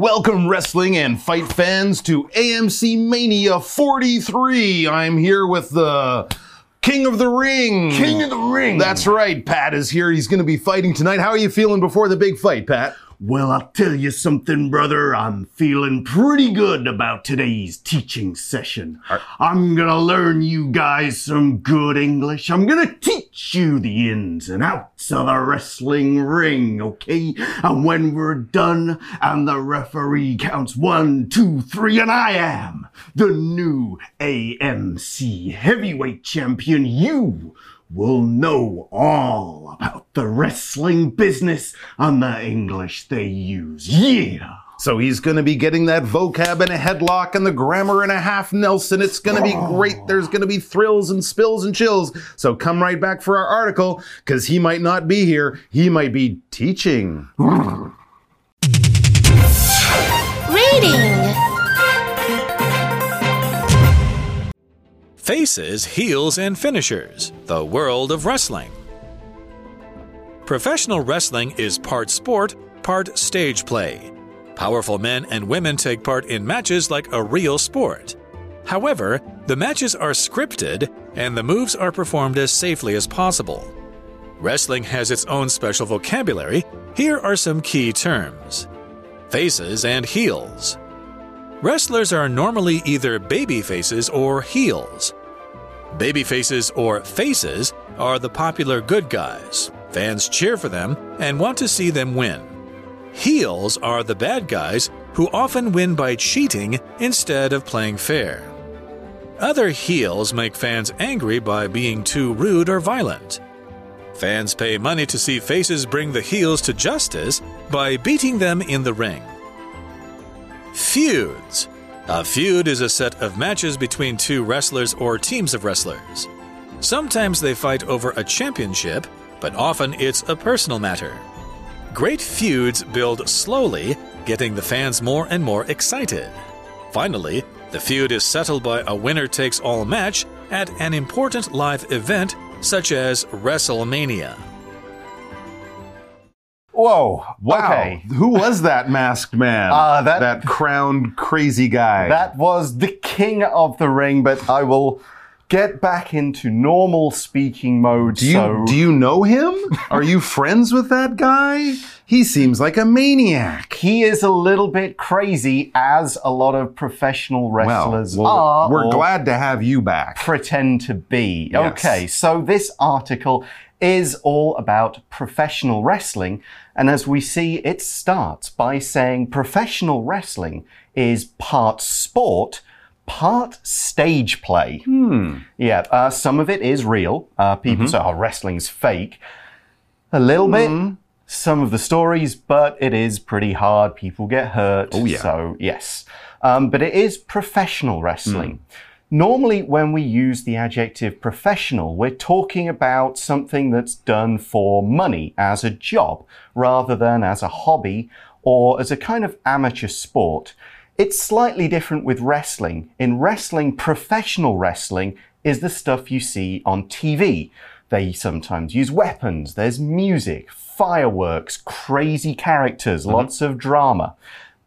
Welcome, wrestling and fight fans, to AMC Mania 43. I'm here with the King of the Ring. King of the Ring. That's right. Pat is here. He's going to be fighting tonight. How are you feeling before the big fight, Pat? Well, I'll tell you something, brother. I'm feeling pretty good about today's teaching session. I'm gonna learn you guys some good English. I'm gonna teach you the ins and outs of the wrestling ring, okay? And when we're done and the referee counts one, two, three, and I am the new AMC heavyweight champion, you will know all about the wrestling business and the English they use. Yeah! So he's going to be getting that vocab in a headlock and the grammar in a half Nelson. It's going to be great. There's going to be thrills and spills and chills. So come right back for our article because he might not be here. He might be teaching. Reading. Faces, Heels, and Finishers The World of Wrestling. Professional wrestling is part sport, part stage play. Powerful men and women take part in matches like a real sport. However, the matches are scripted and the moves are performed as safely as possible. Wrestling has its own special vocabulary. Here are some key terms Faces and Heels. Wrestlers are normally either baby faces or heels. Baby faces or faces are the popular good guys. Fans cheer for them and want to see them win. Heels are the bad guys who often win by cheating instead of playing fair. Other heels make fans angry by being too rude or violent. Fans pay money to see faces bring the heels to justice by beating them in the ring. Feuds. A feud is a set of matches between two wrestlers or teams of wrestlers. Sometimes they fight over a championship, but often it's a personal matter. Great feuds build slowly, getting the fans more and more excited. Finally, the feud is settled by a winner takes all match at an important live event such as WrestleMania. Whoa. Wow. Okay. Who was that masked man? Uh, that- that crowned crazy guy. That was the king of the ring, but I will get back into normal speaking mode. do you so do you know him? Are you friends with that guy? He seems like a maniac. he is a little bit crazy, as a lot of professional wrestlers well, are. we're glad to have you back. pretend to be. Yes. Okay, so this article is all about professional wrestling. And as we see, it starts by saying professional wrestling is part sport, part stage play. Hmm. Yeah, uh, some of it is real. Uh, people say, oh, wrestling's fake. A little bit. Some of the stories, but it is pretty hard. People get hurt. Oh, yeah. So, yes. Um, but it is professional wrestling. Normally, when we use the adjective professional, we're talking about something that's done for money as a job rather than as a hobby or as a kind of amateur sport. It's slightly different with wrestling. In wrestling, professional wrestling is the stuff you see on TV. They sometimes use weapons, there's music, fireworks, crazy characters, mm-hmm. lots of drama.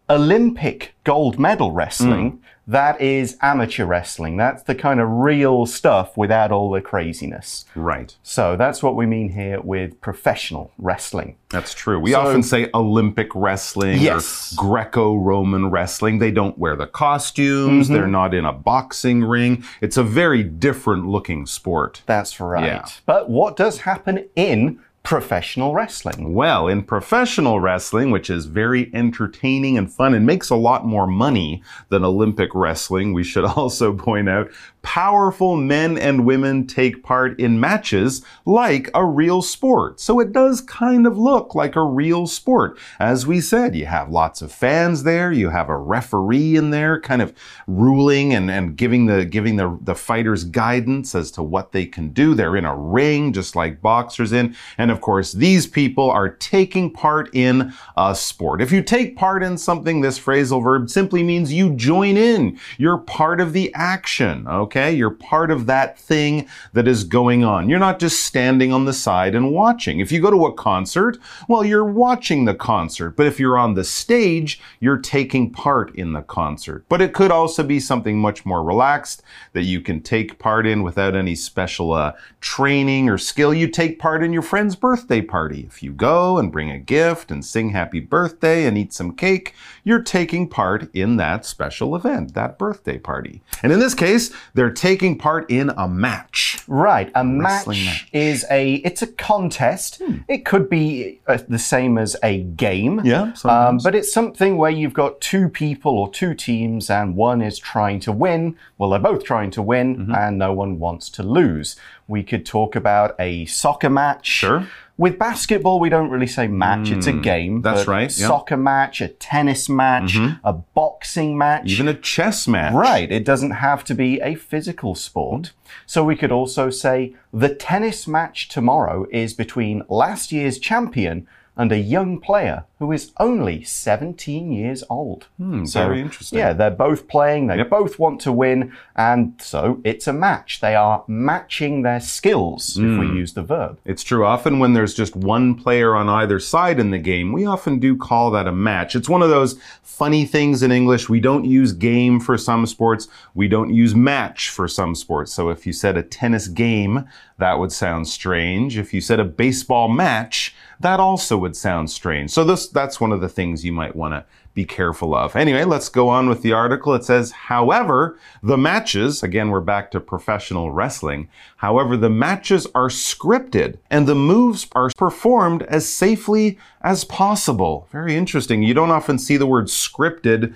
Olympic gold medal wrestling, mm. That is amateur wrestling. That's the kind of real stuff without all the craziness. Right. So that's what we mean here with professional wrestling. That's true. We So- often say Olympic wrestling Yes. or Greco Roman wrestling. They don't wear the costumes, Mm-hmm. they're not in a boxing ring. It's a very different looking sport. That's right. Yeah. But what does happen in professional wrestling? Well, in professional wrestling, which is very entertaining and fun and makes a lot more money than Olympic wrestling, we should also point out powerful men and women take part in matches like a real sport. So it does kind of look like a real sport. As we said, you have lots of fans there, you have a referee in there kind of ruling and, and giving the giving the, the fighters guidance as to what they can do. They're in a ring just like boxers in. And of course, these people are taking part in a sport. If you take part in something, this phrasal verb simply means you join in. You're part of the action, okay? You're part of that thing that is going on. You're not just standing on the side and watching. If you go to a concert, well, you're watching the concert. But if you're on the stage, you're taking part in the concert. But it could also be something much more relaxed that you can take part in without any special uh, training or skill. You take part in your friend's birthday party. If you go and bring a gift and sing happy birthday and eat some cake, you're taking part in that special event, that birthday party. And in this case, they're taking part in a match. Right, a match, match. is a it's a contest. It could be uh, the same as a game. Yeah, um, but it's something where you've got two people or two teams, and one is trying to win. Well, they're both trying to win, Mm-hmm. and no one wants to lose. We could talk about a soccer match. Sure. With basketball, we don't really say match; it's a game. that's right. Mm-hmm. Soccer match, a tennis match, a boxing match. Even a chess match. Right, it doesn't have to be a physical sport. So we could also say the tennis match tomorrow is between last year's champion and a young player who is only 17 years old. so, Hmm, very interesting. Yeah, they're both playing, they Yep. both want to win, and so it's a match. They are matching their skills, if Hmm. we use the verb. It's true. Often when there's just one player on either side in the game, we often do call that a match. It's one of those funny things in English. We don't use game for some sports. We don't use match for some sports. So if you said a tennis game, that would sound strange. If you said a baseball match, that also would sound strange. So this, that's one of the things you might want to be careful of. Anyway, let's go on with the article. It says, however, the matches, again, we're back to professional wrestling. However, the matches are scripted and the moves are performed as safely as possible. Very interesting. You don't often see the word scripted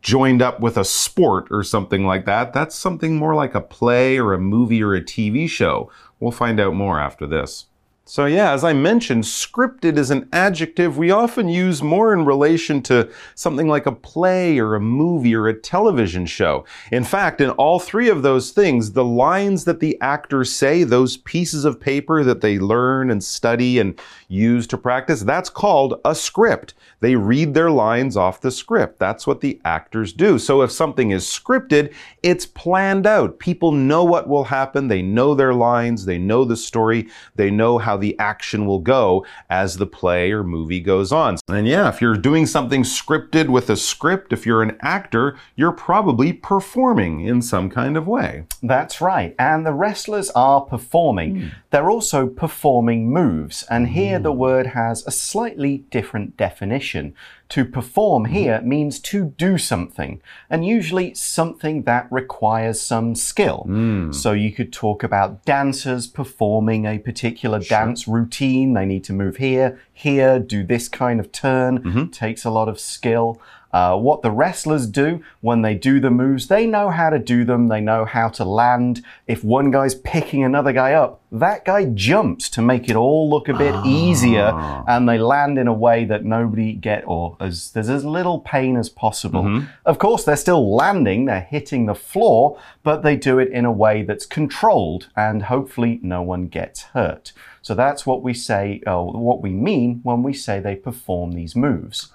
joined up with a sport or something like that. That's something more like a play or a movie or a TV show. We'll find out more after this. So, yeah, as I mentioned, scripted is an adjective we often use more in relation to something like a play or a movie or a television show. In fact, in all three of those things, the lines that the actors say, those pieces of paper that they learn and study and use to practice, that's called a script. They read their lines off the script. That's what the actors do. So if something is scripted, it's planned out. People know what will happen. They know their lines. They know the story. They know how the action will go as the play or movie goes on. And yeah, if you're doing something scripted with a script, if you're an actor, you're probably performing in some kind of way. That's right. And the wrestlers are performing. Hmm. They're also performing moves. And here the hmm. word has a slightly different definition. To perform mm-hmm. here means to do something, and usually something that requires some skill. Mm. So you could talk about dancers performing a particular dance routine. They need to move here, here, do this kind of turn. Mm-hmm. Takes a lot of skill. Uh, what the wrestlers do when they do the moves, they know how to do them, they know how to land. If one guy's picking another guy up, that guy jumps to make it all look a bit easier, and they land in a way that nobody get or as there's as little pain as possible. Of course, they're still landing, they're hitting the floor, but they do it in a way that's controlled, and hopefully no one gets hurt. So that's what we say, uh, what we mean when we say they perform these moves.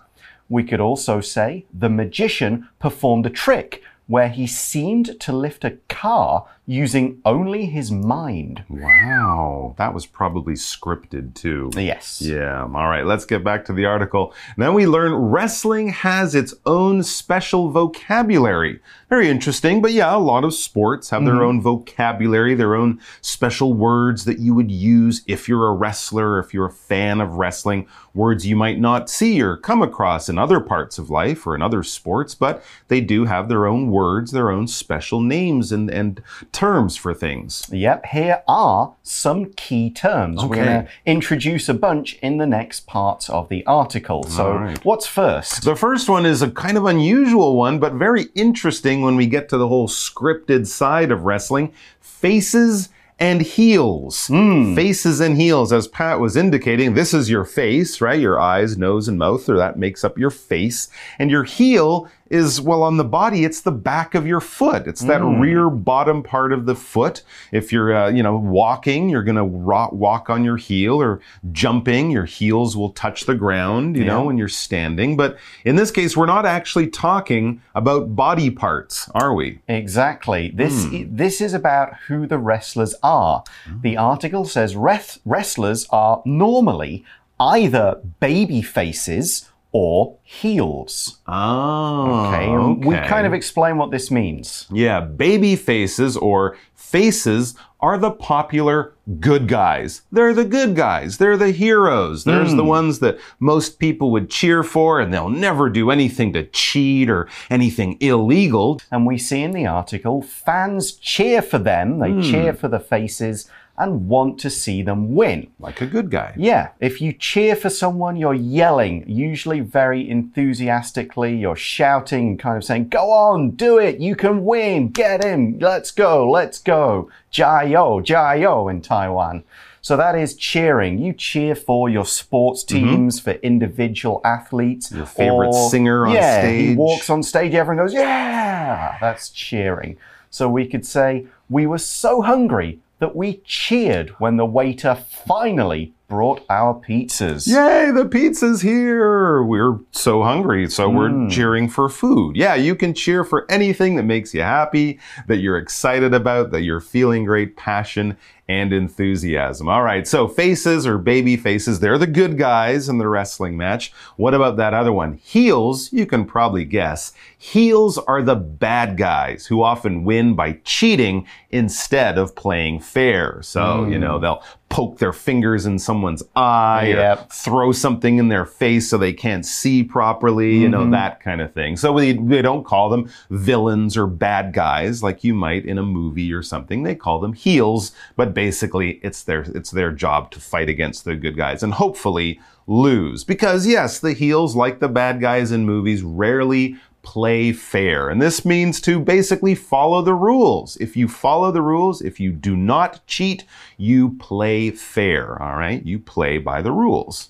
We could also say the magician performed a trick where he seemed to lift a car using only his mind. Wow, that was probably scripted too. Yes. Yeah, all right, let's get back to the article. Then we learn wrestling has its own special vocabulary. Very interesting, but yeah, a lot of sports have their mm-hmm. own vocabulary, their own special words that you would use if you're a wrestler, if you're a fan of wrestling, words you might not see or come across in other parts of life or in other sports, but they do have their own words, their own special names and, and terms for things. Yep, here are some key terms. We're going to introduce a bunch in the next parts of the article. So, right. what's first? The first one is a kind of unusual one, but very interesting when we get to the whole scripted side of wrestling. Faces and heels. Hmm. Faces and heels, as Pat was indicating, this is your face, right? Your eyes, nose, and mouth, or that makes up your face. And your heel is, well, on the body, it's the back of your foot. It's that mm. rear bottom part of the foot. If you're, uh, you know, walking, you're going to walk on your heel or jumping, your heels will touch the ground, you know, when you're standing. But in this case, we're not actually talking about body parts, are we? Exactly. This hmm. this is about who the wrestlers are. Hmm. The article says wrestlers are normally either baby faces or heels. Oh, Okay, and we kind of explain what this means. Yeah, baby faces or faces are the popular good guys. They're the good guys. They're the heroes. There's the hmm. ones that most people would cheer for, and they'll never do anything to cheat or anything illegal. And we see in the article fans cheer for them, they hmm. cheer for the faces and want to see them win. Like a good guy. Yeah, if you cheer for someone, you're yelling, usually very enthusiastically. You're shouting and kind of saying, Go on, do it, you can win, get him, let's go, let's go. Jiao, Jiao in Taiwan. So that is cheering. You cheer for your sports mm-hmm. teams, for individual athletes. Your favorite singer on yeah, He walks on stage, everyone goes, Yeah, that's cheering. So we could say, We were so hungry that we cheered when the waiter finally brought our pizzas. Yay, the pizza's here. We're so hungry, so Hmm. we're cheering for food. Yeah, you can cheer for anything that makes you happy, that you're excited about, that you're feeling great passion and enthusiasm. All right, so faces or baby faces, they're the good guys in the wrestling match. What about that other one? Heels, you can probably guess. Heels are the bad guys who often win by cheating instead of playing fair. So, you know, they'll poke their fingers in someone's eye or Yep. throw something in their face so they can't see properly, you know, mm-hmm. that kind of thing. So we, we don't call them villains or bad guys like you might in a movie or something. They call them heels, but basically it's their, it's their job to fight against the good guys and hopefully lose. Because yes, the heels, like the bad guys in movies, rarely play fair. And this means to basically follow the rules. If you follow the rules, if you do not cheat, you play fair. All right. You play by the rules.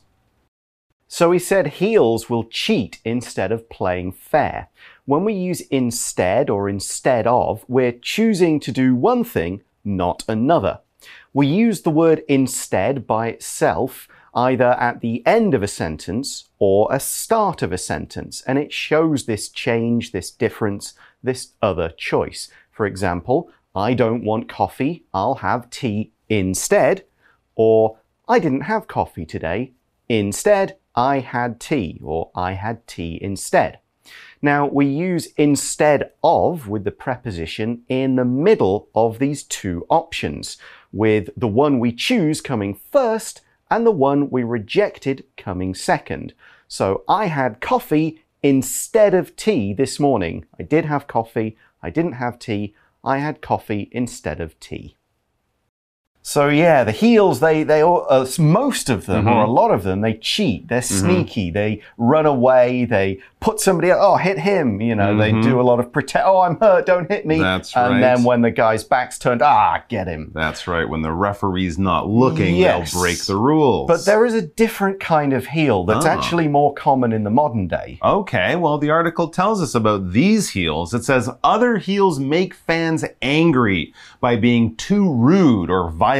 So he said heels will cheat instead of playing fair. When we use instead or instead of, we're choosing to do one thing, not another. We use the word instead by itself either at the end of a sentence or a start of a sentence, and it shows this change, this difference, this other choice. For example, I don't want coffee, I'll have tea instead, or I didn't have coffee today, instead, I had tea, or I had tea instead. Now, we use instead of with the preposition in the middle of these two options, with the one we choose coming first and the one we rejected coming second. So, I had coffee instead of tea this morning. I did have coffee, I didn't have tea, I had coffee instead of tea. So yeah, the heels, they, they all, uh, most of them, or a Mm-hmm. lot of them, they cheat. They're sneaky. They run away. They put somebody, else- oh, hit him. You know, they do a lot of pretend, oh, I'm hurt, don't hit me. Mm-hmm. That's and right. then when the guy's back's turned, ah, get him. That's right. When the referee's not looking, Yes. they'll break the rules. But there is a different kind of heel that's Ah. actually more common in the modern day. Okay, well, the article tells us about these heels. It says other heels make fans angry by being too rude or violent.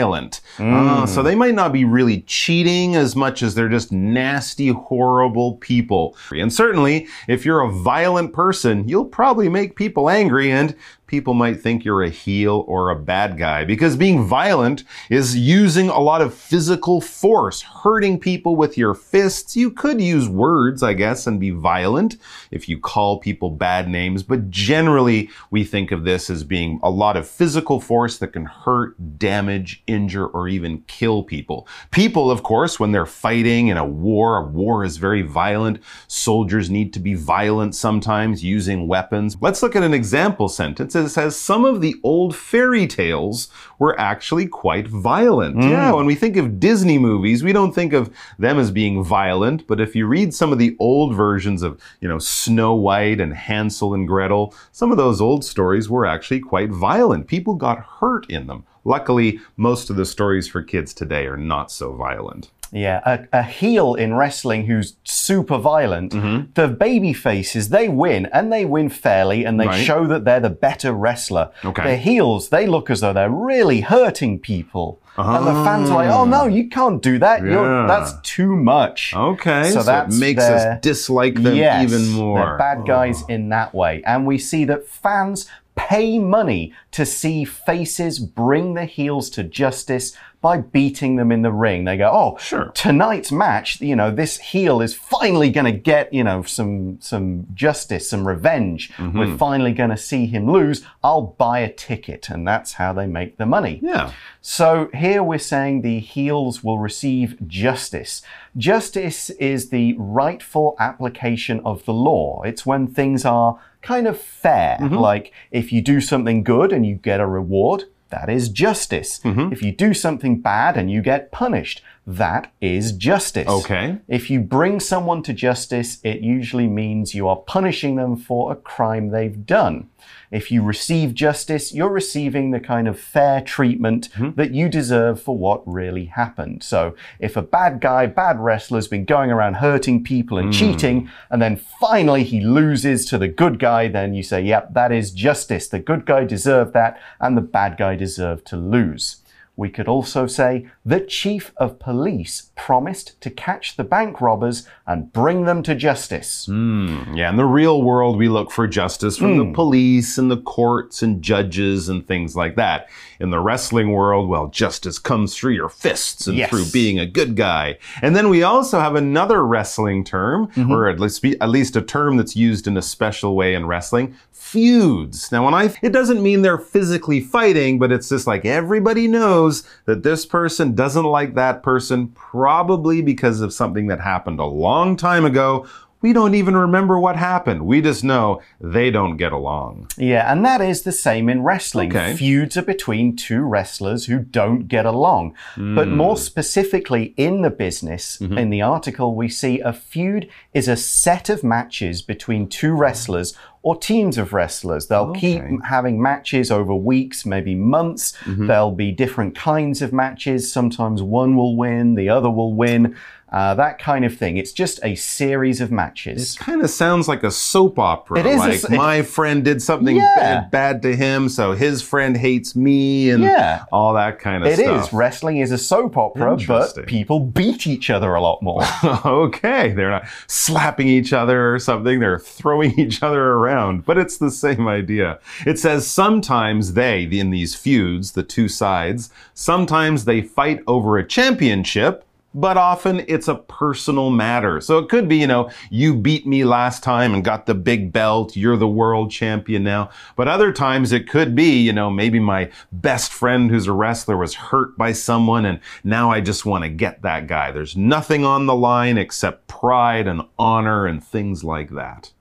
Uh, so they might not be really cheating as much as they're just nasty, horrible people. And certainly, if you're a violent person, you'll probably make people angry and people might think you're a heel or a bad guy because being violent is using a lot of physical force, hurting people with your fists. You could use words, I guess, and be violent if you call people bad names, but generally we think of this as being a lot of physical force that can hurt, damage, injure, or even kill people. People, of course, when they're fighting in a war, a war is very violent. Soldiers need to be violent sometimes using weapons. Let's look at an example sentence. It says some of the old fairy tales were actually quite violent. Hmm. Yeah, when we think of Disney movies, we don't think of them as being violent, but if you read some of the old versions of, you know, Snow White and Hansel and Gretel, some of those old stories were actually quite violent. People got hurt in them. Luckily, most of the stories for kids today are not so violent. Yeah, a, a heel in wrestling who's super violent. Mm-hmm. The baby faces, they win and they win fairly and they Right. show that they're the better wrestler. Okay. The heels, they look as though they're really hurting people. And the fans are like, oh no, you can't do that. Yeah. that's too much. Okay, So so, that's it makes their- us dislike them yes, even more. Oh. bad guys in that way. And we see that fans pay money to see faces bring the heels to justice by beating them in the ring. They go, oh, Sure. tonight's match, you know, this heel is finally going to get, you know, some some justice, some revenge. Mm-hmm. We're finally going to see him lose. I'll buy a ticket, and that's how they make the money. Yeah. So here we're saying the heels will receive justice. Justice is the rightful application of the law. It's when things are kind of fair. Like if you do something good and you get a reward, that is justice. Mm-hmm. If you do something bad and you get punished, that is justice. Okay. If you bring someone to justice, it usually means you are punishing them for a crime they've done. If you receive justice, you're receiving the kind of fair treatment mm-hmm. that you deserve for what really happened. So, if a bad guy, bad wrestler's been going around hurting people and mm. cheating, and then finally he loses to the good guy, then you say, yep, that is justice. The good guy deserved that, and the bad guy deserved to lose. We could also say the chief of police promised to catch the bank robbers and bring them to justice. Yeah, in the real world, we look for justice from Hmm. the police and the courts and judges and things like that. In the wrestling world, well, justice comes through your fists and Yes. through being a good guy. And then we also have another wrestling term, Mm-hmm. or at least, at least a term that's used in a special way in wrestling feuds. Now, when I, it doesn't mean they're physically fighting, but it's just like everybody knows that this person doesn't like that person, probably because of something that happened a long time ago. We don't even remember what happened. We just know they don't get along. Yeah, and that is the same in wrestling. Okay. Feuds are between two wrestlers who don't get along. But hmm. more specifically in the business, mm-hmm. in the article, we see a feud is a set of matches between two wrestlers or teams of wrestlers. They'll oh, keep having matches over weeks, maybe months. Mm-hmm. There'll be different kinds of matches. Sometimes one will win, the other will win. Uh, that kind of thing. It's just a series of matches. This kind of sounds like a soap opera. It is a like my friend did something Yeah. bad, bad to him, so his friend hates me, and Yeah. all that kind of It stuff. It is. Wrestling is a soap opera, but people beat each other a lot more. okay, they're not slapping each other or something, they're throwing each other around, but it's the same idea. It says sometimes they, in these feuds, the two sides, sometimes they fight over a championship. But often it's a personal matter. So it could be, you know, you beat me last time and got the big belt. You're the world champion now. But other times it could be, you know, maybe my best friend who's a wrestler was hurt by someone and now I just want to get that guy. There's nothing on the line except pride and honor and things like that.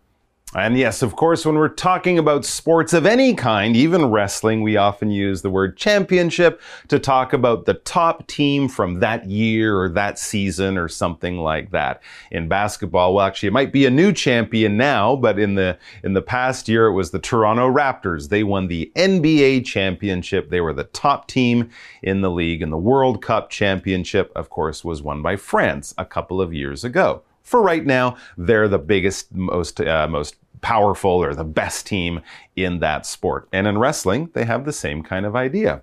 And yes, of course, when we're talking about sports of any kind, even wrestling, we often use the word championship to talk about the top team from that year or that season or something like that. In basketball, well, actually, it might be a new champion now, but in the, in the past year, it was the Toronto Raptors. They won the NBA championship. They were the top team in the league. And the World Cup championship, of course, was won by France a couple of years ago for right now, they're the biggest, most, uh, most powerful or the best team in that sport. And in wrestling, they have the same kind of idea.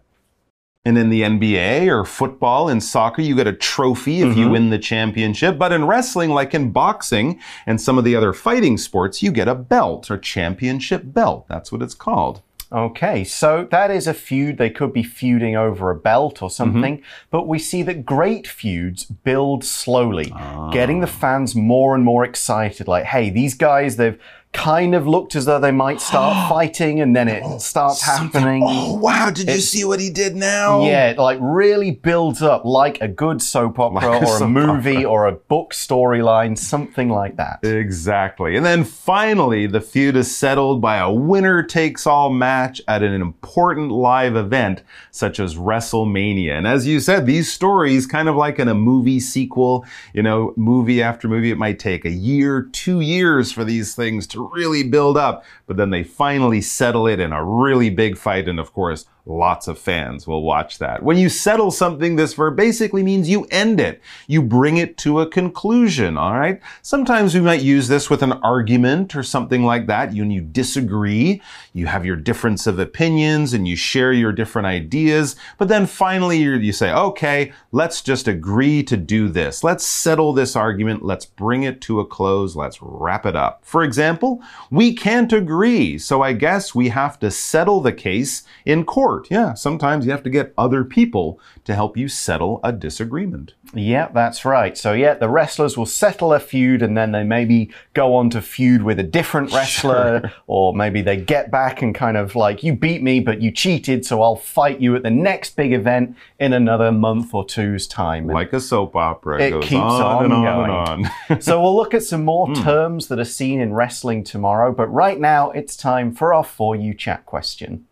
And in the NBA or football and soccer, you get a trophy if you mm-hmm. win the championship. But in wrestling, like in boxing and some of the other fighting sports, you get a belt or championship belt. That's what it's called. Okay, so that is a feud. They could be feuding over a belt or mm-hmm. something, but we see that great feuds build slowly, ah. getting the fans more and more excited. Like, hey, these guys, they've kind of looked as though they might start fighting, and then it oh, starts happening. Oh, wow. Did you see what he did now? Yeah, it like really builds up like a good soap opera Like a or a movie or a book storyline, something like that. Exactly. And then finally, the feud is settled by a winner takes all match at an important live event such as WrestleMania. And as you said, these stories, kind of like in a movie sequel, you know, movie after movie, it might take a year, two years for these things to really build up, but then they finally settle it in a really big fight. And of course, lots of fans will watch that. When you settle something, this verb basically means you end it. You bring it to a conclusion, all right? Sometimes we might use this with an argument or something like that. You, you disagree, you have your difference of opinions and you share your different ideas, but then finally you say, okay, let's just agree to do this. Let's settle this argument. Let's bring it to a close. Let's wrap it up. For example, we can't agree, so I guess we have to settle the case in court. Yeah, sometimes you have to get other people to help you settle a disagreement. Yeah, that's right. So, yeah, the wrestlers will settle a feud and then they maybe go on to feud with a different wrestler, sure. or maybe they get back and kind of like, you beat me, but you cheated, so I'll fight you at the next big event in another month or two's time. like a soap opera. It, it keeps on, on, and on and on. so, we'll look at some more mm. terms that are seen in wrestling tomorrow, but right now it's time for our For You chat question.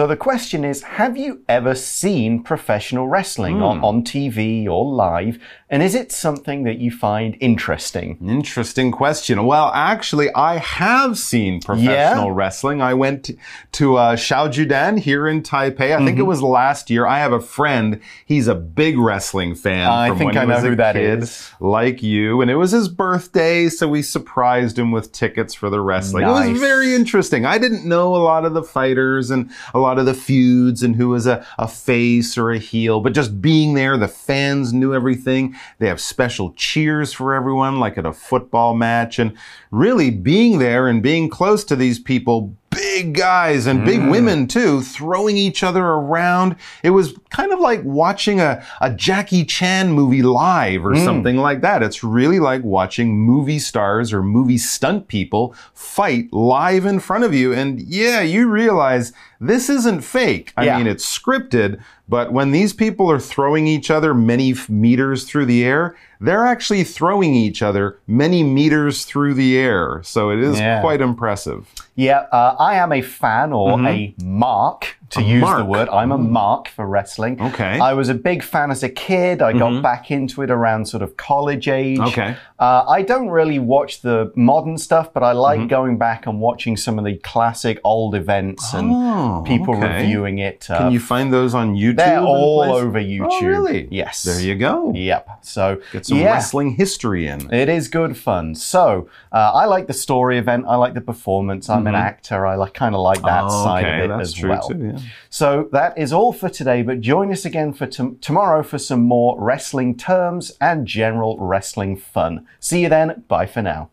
So the question is Have you ever seen professional wrestling mm. on, hmm. on TV or live? And is it something that you find interesting? Interesting question. Well, actually, I have seen professional yeah? wrestling. I went to, to uh, Xiaojudan here in Taipei. I mm -hmm. think it mm-hmm. was last year. I have a friend. He's a big wrestling fan. Uh, I think I know who that kid, is. Like you. And it was his birthday, so we surprised him with tickets for the wrestling. Nice. It was very interesting. I didn't know a lot of the fighters and a lot of the feuds and who was a, a face or a heel, but just being there, the fans knew everything. They have special cheers for everyone, like at a football match. And really being there and being close to these people, big guys and big mm. women too, throwing each other around. It was kind of like watching a, a Jackie Chan movie live or mm. something like that. It's really like watching movie stars or movie stunt people fight live in front of you. And yeah, you realize this isn't fake. I yeah. mean, it's scripted, but when these people are throwing each other many meters through the air, they're actually throwing each other many meters through the air. So it is yeah. quite impressive. Yeah, uh, I am a fan or mm -hmm. a mark to a use mark. the word. I'm a mm. mark for wrestling. Okay. I was a big fan as a kid. I got mm -hmm. back into it around sort of college age. Okay. Uh, I don't really watch the modern stuff, but I like mm -hmm. going back and watching some of the classic old events and oh, people okay. reviewing it. Uh, Can you find those on YouTube? They're all over oh, YouTube. Oh, really? Yes. There you go. Yep. So get some yeah. wrestling history in. It is good fun. So uh, I like the story event. I like the performance. I'm mm -hmm. an mm-hmm. actor. I like kind of like that oh, side okay. of it That's as well. Too, yeah. So that is all for today, but join us again for tomorrow for some more wrestling terms and general wrestling fun. See you then. Bye for now.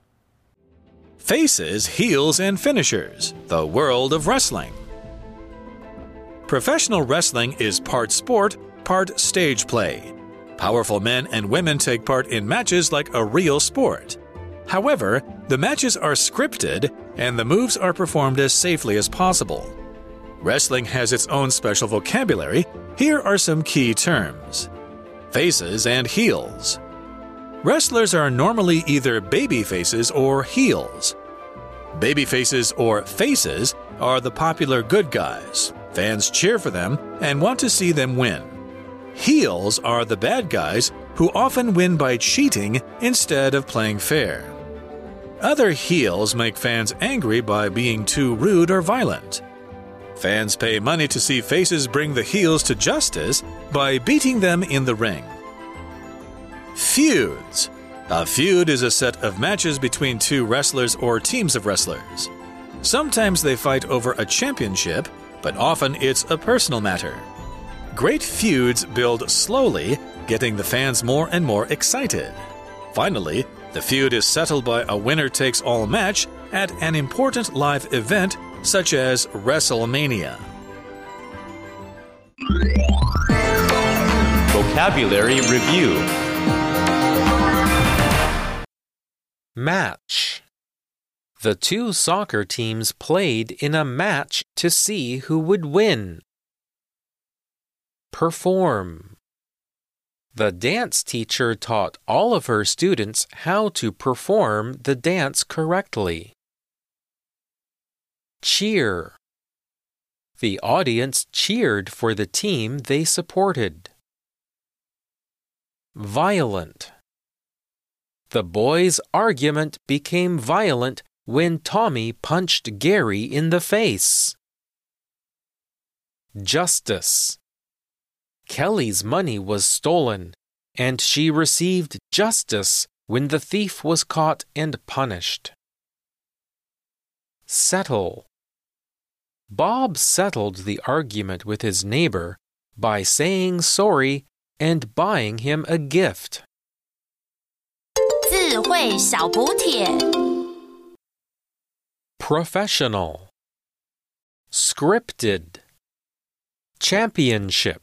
Faces, heels, and finishers. The world of wrestling. Professional wrestling is part sport, part stage play. Powerful men and women take part in matches like a real sport. However, the matches are scripted and the moves are performed as safely as possible. Wrestling has its own special vocabulary. Here are some key terms faces and heels. Wrestlers are normally either baby faces or heels. Baby faces or faces are the popular good guys. Fans cheer for them and want to see them win. Heels are the bad guys who often win by cheating instead of playing fair. Other heels make fans angry by being too rude or violent. Fans pay money to see faces bring the heels to justice by beating them in the ring. Feuds. A feud is a set of matches between two wrestlers or teams of wrestlers. Sometimes they fight over a championship, but often it's a personal matter. Great feuds build slowly, getting the fans more and more excited. Finally, the feud is settled by a winner takes all match at an important live event such as WrestleMania. Vocabulary Review Match The two soccer teams played in a match to see who would win. Perform the dance teacher taught all of her students how to perform the dance correctly. Cheer. The audience cheered for the team they supported. violent. The boys' argument became violent when Tommy punched Gary in the face. Justice. Kelly's money was stolen, and she received justice when the thief was caught and punished. Settle. Bob settled the argument with his neighbor by saying sorry and buying him a gift. 智慧小补帖。 Professional. Scripted. Championship.